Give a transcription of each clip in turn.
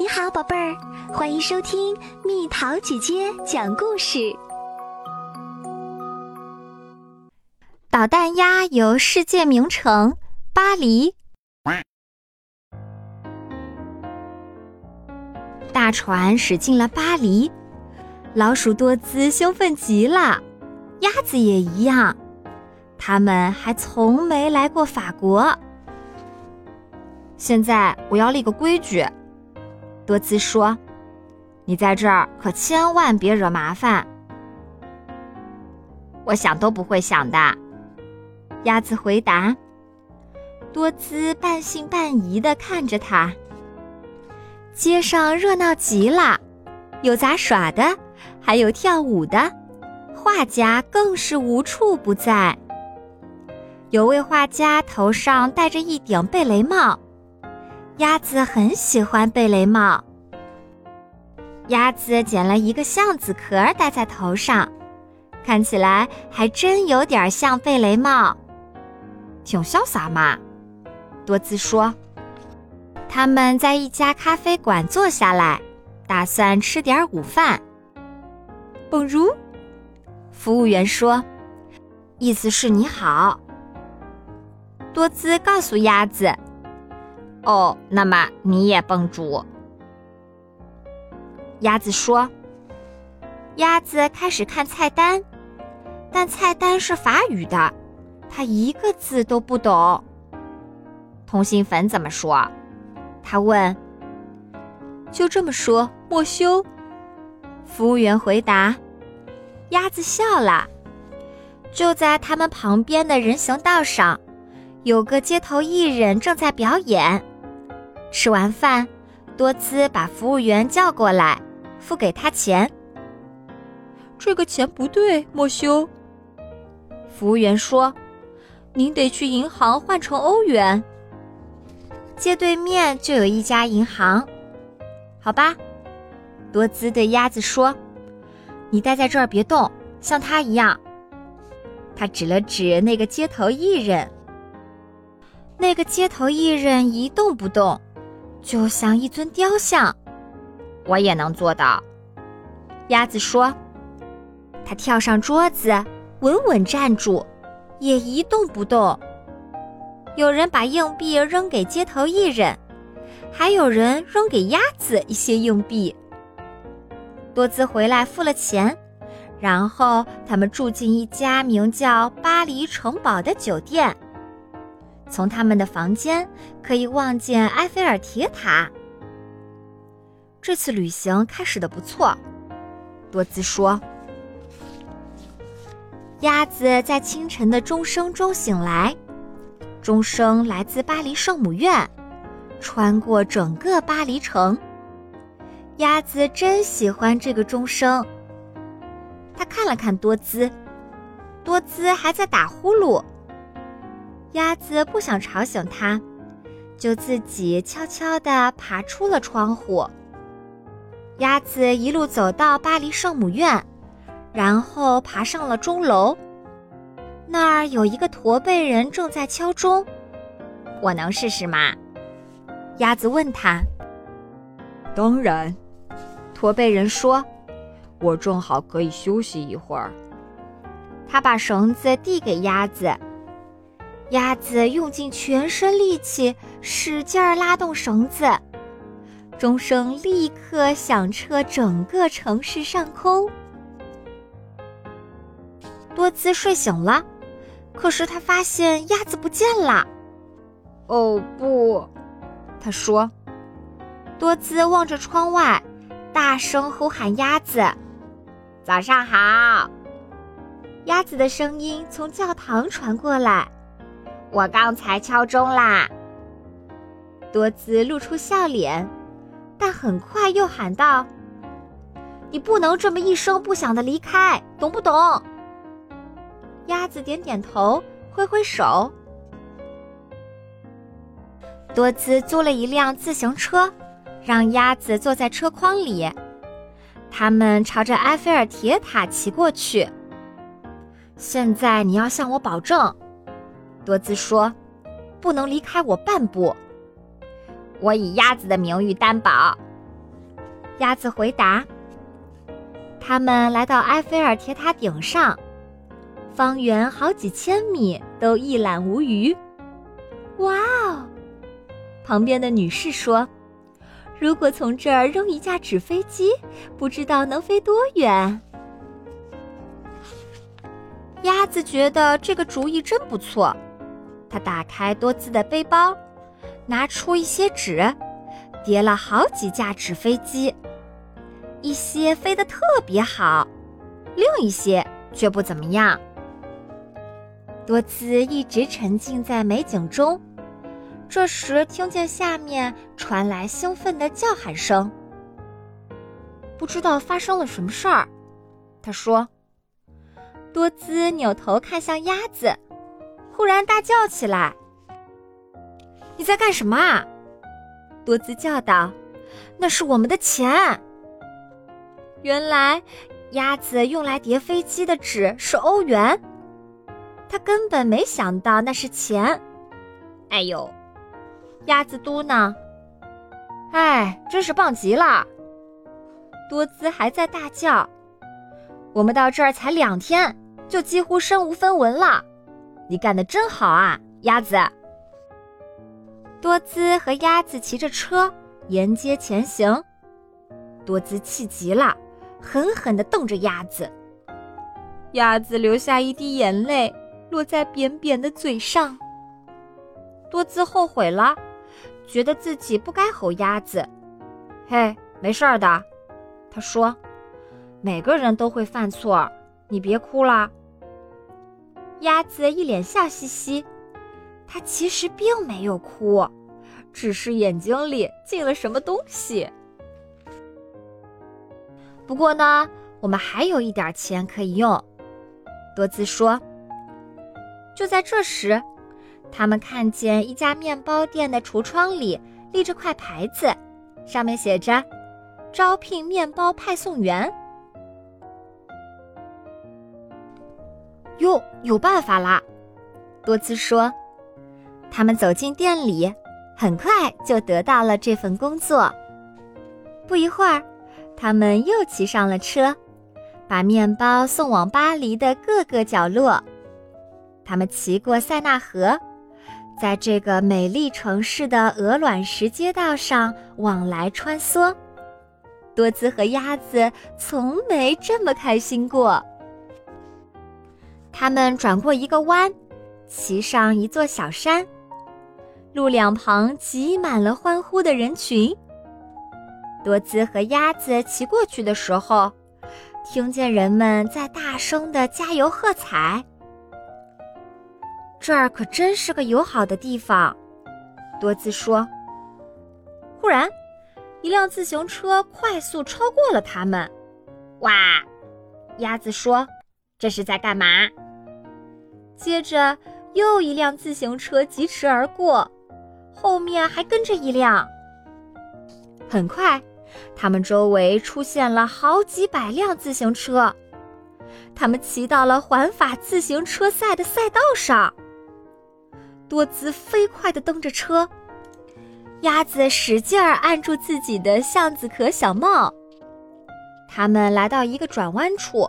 你好，宝贝儿，欢迎收听蜜桃姐姐讲故事。捣蛋鸭游世界名城巴黎，大船驶进了巴黎，老鼠多姿兴奋极了，鸭子也一样，他们还从没来过法国。现在我要立个规矩。多姿说：“你在这儿可千万别惹麻烦。”我想都不会想的。鸭子回答。多姿半信半疑的看着他。街上热闹极了，有杂耍的，还有跳舞的，画家更是无处不在。有位画家头上戴着一顶贝雷帽。鸭子很喜欢贝雷帽。鸭子捡了一个橡子壳戴在头上，看起来还真有点像贝雷帽，挺潇洒嘛。多姿说：“他们在一家咖啡馆坐下来，打算吃点午饭。”蹦如，服务员说：“意思是你好。”多姿告诉鸭子。哦，那么你也蹦主。鸭子说：“鸭子开始看菜单，但菜单是法语的，他一个字都不懂。通心粉怎么说？”他问。“就这么说，莫修。”服务员回答。鸭子笑了。就在他们旁边的人行道上。有个街头艺人正在表演。吃完饭，多姿把服务员叫过来，付给他钱。这个钱不对，莫修。服务员说：“您得去银行换成欧元。”街对面就有一家银行。好吧，多姿对鸭子说：“你待在这儿别动，像他一样。”他指了指那个街头艺人。那个街头艺人一动不动，就像一尊雕像。我也能做到，鸭子说。他跳上桌子，稳稳站住，也一动不动。有人把硬币扔给街头艺人，还有人扔给鸭子一些硬币。多姿回来付了钱，然后他们住进一家名叫“巴黎城堡”的酒店。从他们的房间可以望见埃菲尔铁塔。这次旅行开始的不错，多姿说。鸭子在清晨的钟声中醒来，钟声来自巴黎圣母院，穿过整个巴黎城。鸭子真喜欢这个钟声。他看了看多姿，多姿还在打呼噜。鸭子不想吵醒它，就自己悄悄地爬出了窗户。鸭子一路走到巴黎圣母院，然后爬上了钟楼。那儿有一个驼背人正在敲钟。我能试试吗？鸭子问他。当然，驼背人说：“我正好可以休息一会儿。”他把绳子递给鸭子。鸭子用尽全身力气，使劲儿拉动绳子，钟声立刻响彻整个城市上空。多姿睡醒了，可是他发现鸭子不见了。哦不，他说。多姿望着窗外，大声呼喊鸭子：“早上好！”鸭子的声音从教堂传过来。我刚才敲钟啦。多姿露出笑脸，但很快又喊道：“你不能这么一声不响的离开，懂不懂？”鸭子点点头，挥挥手。多姿租了一辆自行车，让鸭子坐在车筐里。他们朝着埃菲尔铁塔骑过去。现在你要向我保证。多姿说：“不能离开我半步。”我以鸭子的名誉担保，鸭子回答。他们来到埃菲尔铁塔顶上，方圆好几千米都一览无余。哇哦！旁边的女士说：“如果从这儿扔一架纸飞机，不知道能飞多远。”鸭子觉得这个主意真不错，他打开多姿的背包，拿出一些纸，叠了好几架纸飞机，一些飞得特别好，另一些却不怎么样。多姿一直沉浸在美景中。这时，听见下面传来兴奋的叫喊声。不知道发生了什么事儿，他说。多姿扭头看向鸭子，忽然大叫起来：“你在干什么啊？”多姿叫道：“那是我们的钱。”原来，鸭子用来叠飞机的纸是欧元，他根本没想到那是钱。哎呦！鸭子嘟囔：“哎，真是棒极了！”多姿还在大叫：“我们到这儿才两天，就几乎身无分文了。你干得真好啊，鸭子！”多姿和鸭子骑着车沿街前行，多姿气极了，狠狠地瞪着鸭子。鸭子流下一滴眼泪，落在扁扁的嘴上。多姿后悔了。觉得自己不该吼鸭子，嘿，没事儿的，他说：“每个人都会犯错，你别哭了。”鸭子一脸笑嘻嘻，它其实并没有哭，只是眼睛里进了什么东西。不过呢，我们还有一点钱可以用，多姿说。就在这时。他们看见一家面包店的橱窗里立着块牌子，上面写着“招聘面包派送员”。哟，有办法啦！多姿说。他们走进店里，很快就得到了这份工作。不一会儿，他们又骑上了车，把面包送往巴黎的各个角落。他们骑过塞纳河。在这个美丽城市的鹅卵石街道上往来穿梭，多姿和鸭子从没这么开心过。他们转过一个弯，骑上一座小山，路两旁挤满了欢呼的人群。多姿和鸭子骑过去的时候，听见人们在大声的加油喝彩。这儿可真是个友好的地方，多姿说。忽然，一辆自行车快速超过了他们。哇！鸭子说：“这是在干嘛？”接着，又一辆自行车疾驰而过，后面还跟着一辆。很快，他们周围出现了好几百辆自行车，他们骑到了环法自行车赛的赛道上。多姿飞快地蹬着车，鸭子使劲儿按住自己的橡子壳小帽。他们来到一个转弯处，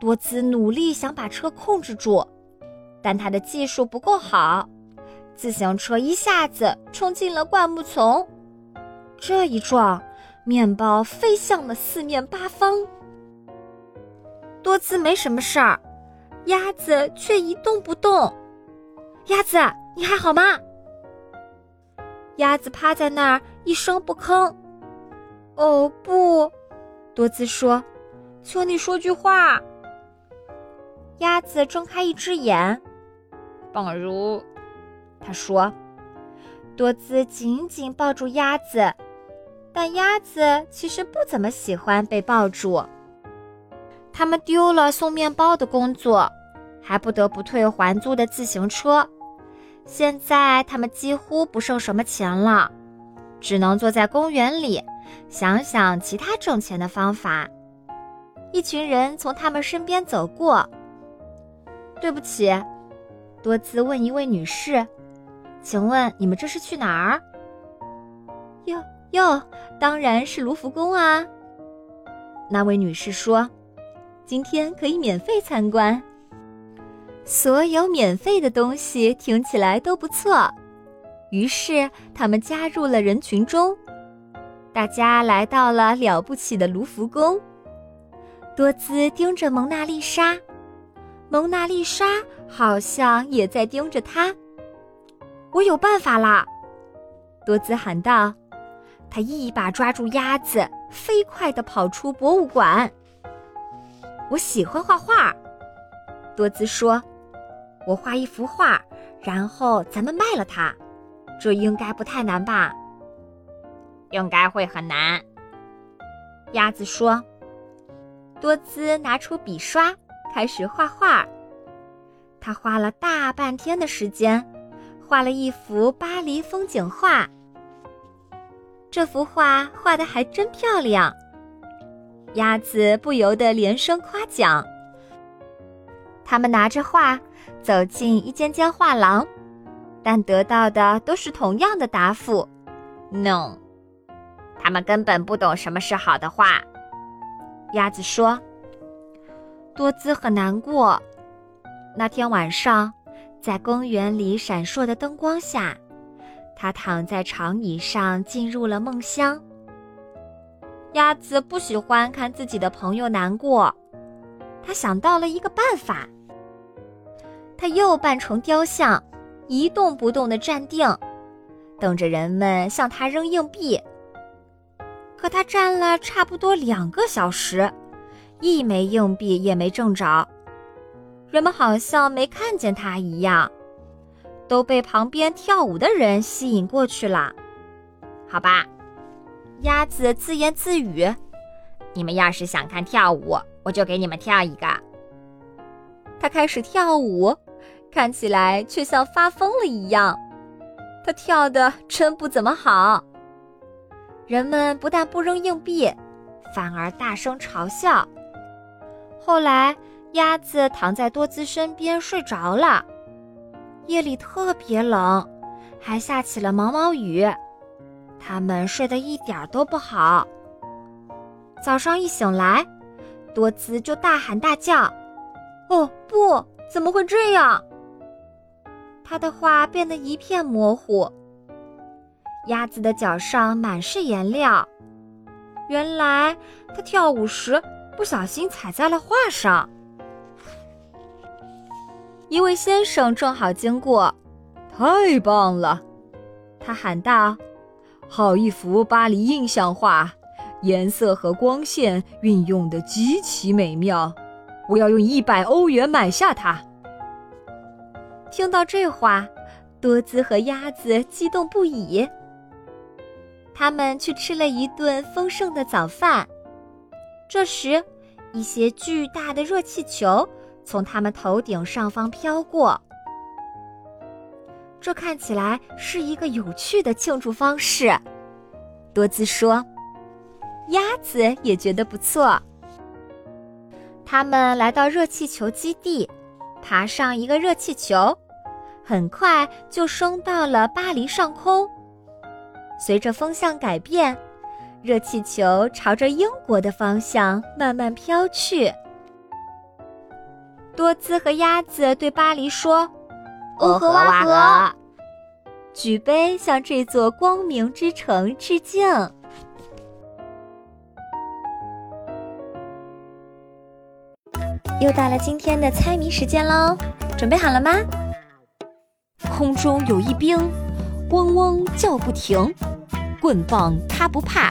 多姿努力想把车控制住，但他的技术不够好，自行车一下子冲进了灌木丛。这一撞，面包飞向了四面八方。多姿没什么事儿，鸭子却一动不动。鸭子，你还好吗？鸭子趴在那儿一声不吭。哦不，多姿说：“求你说句话。”鸭子睁开一只眼，棒如，他说。多姿紧紧抱住鸭子，但鸭子其实不怎么喜欢被抱住。他们丢了送面包的工作，还不得不退还租的自行车。现在他们几乎不剩什么钱了，只能坐在公园里，想想其他挣钱的方法。一群人从他们身边走过。对不起，多姿问一位女士：“请问你们这是去哪儿？”“哟哟，当然是卢浮宫啊。那位女士说：“今天可以免费参观。”所有免费的东西听起来都不错，于是他们加入了人群中。大家来到了了不起的卢浮宫。多兹盯着蒙娜丽莎，蒙娜丽莎好像也在盯着他。我有办法啦！多兹喊道。他一把抓住鸭子，飞快地跑出博物馆。我喜欢画画，多兹说：“我画一幅画，然后咱们卖了它，这应该不太难吧？”应该会很难，鸭子说。多兹拿出笔刷，开始画画。他花了大半天的时间，画了一幅巴黎风景画。这幅画画的还真漂亮，鸭子不由得连声夸奖。他们拿着画走进一间间画廊，但得到的都是同样的答复：“No。”他们根本不懂什么是好的画。鸭子说：“多姿很难过。那天晚上，在公园里闪烁的灯光下。”他躺在长椅上，进入了梦乡。鸭子不喜欢看自己的朋友难过，他想到了一个办法。他又扮成雕像，一动不动地站定，等着人们向他扔硬币。可他站了差不多两个小时，一枚硬币也没挣着，人们好像没看见他一样。都被旁边跳舞的人吸引过去了，好吧？鸭子自言自语：“你们要是想看跳舞，我就给你们跳一个。”他开始跳舞，看起来却像发疯了一样。他跳的真不怎么好。人们不但不扔硬币，反而大声嘲笑。后来，鸭子躺在多兹身边睡着了。夜里特别冷，还下起了毛毛雨，他们睡得一点都不好。早上一醒来，多兹就大喊大叫：“哦，不，怎么会这样？”他的话变得一片模糊。鸭子的脚上满是颜料，原来他跳舞时不小心踩在了画上。一位先生正好经过，太棒了！他喊道：“好一幅巴黎印象画，颜色和光线运用的极其美妙，我要用一百欧元买下它。”听到这话，多兹和鸭子激动不已。他们去吃了一顿丰盛的早饭。这时，一些巨大的热气球。从他们头顶上方飘过，这看起来是一个有趣的庆祝方式。多兹说：“鸭子也觉得不错。”他们来到热气球基地，爬上一个热气球，很快就升到了巴黎上空。随着风向改变，热气球朝着英国的方向慢慢飘去。多兹和鸭子对巴黎说：“欧和瓦河，举杯向这座光明之城致敬。”又到了今天的猜谜时间喽，准备好了吗？空中有一兵，嗡嗡叫不停，棍棒他不怕，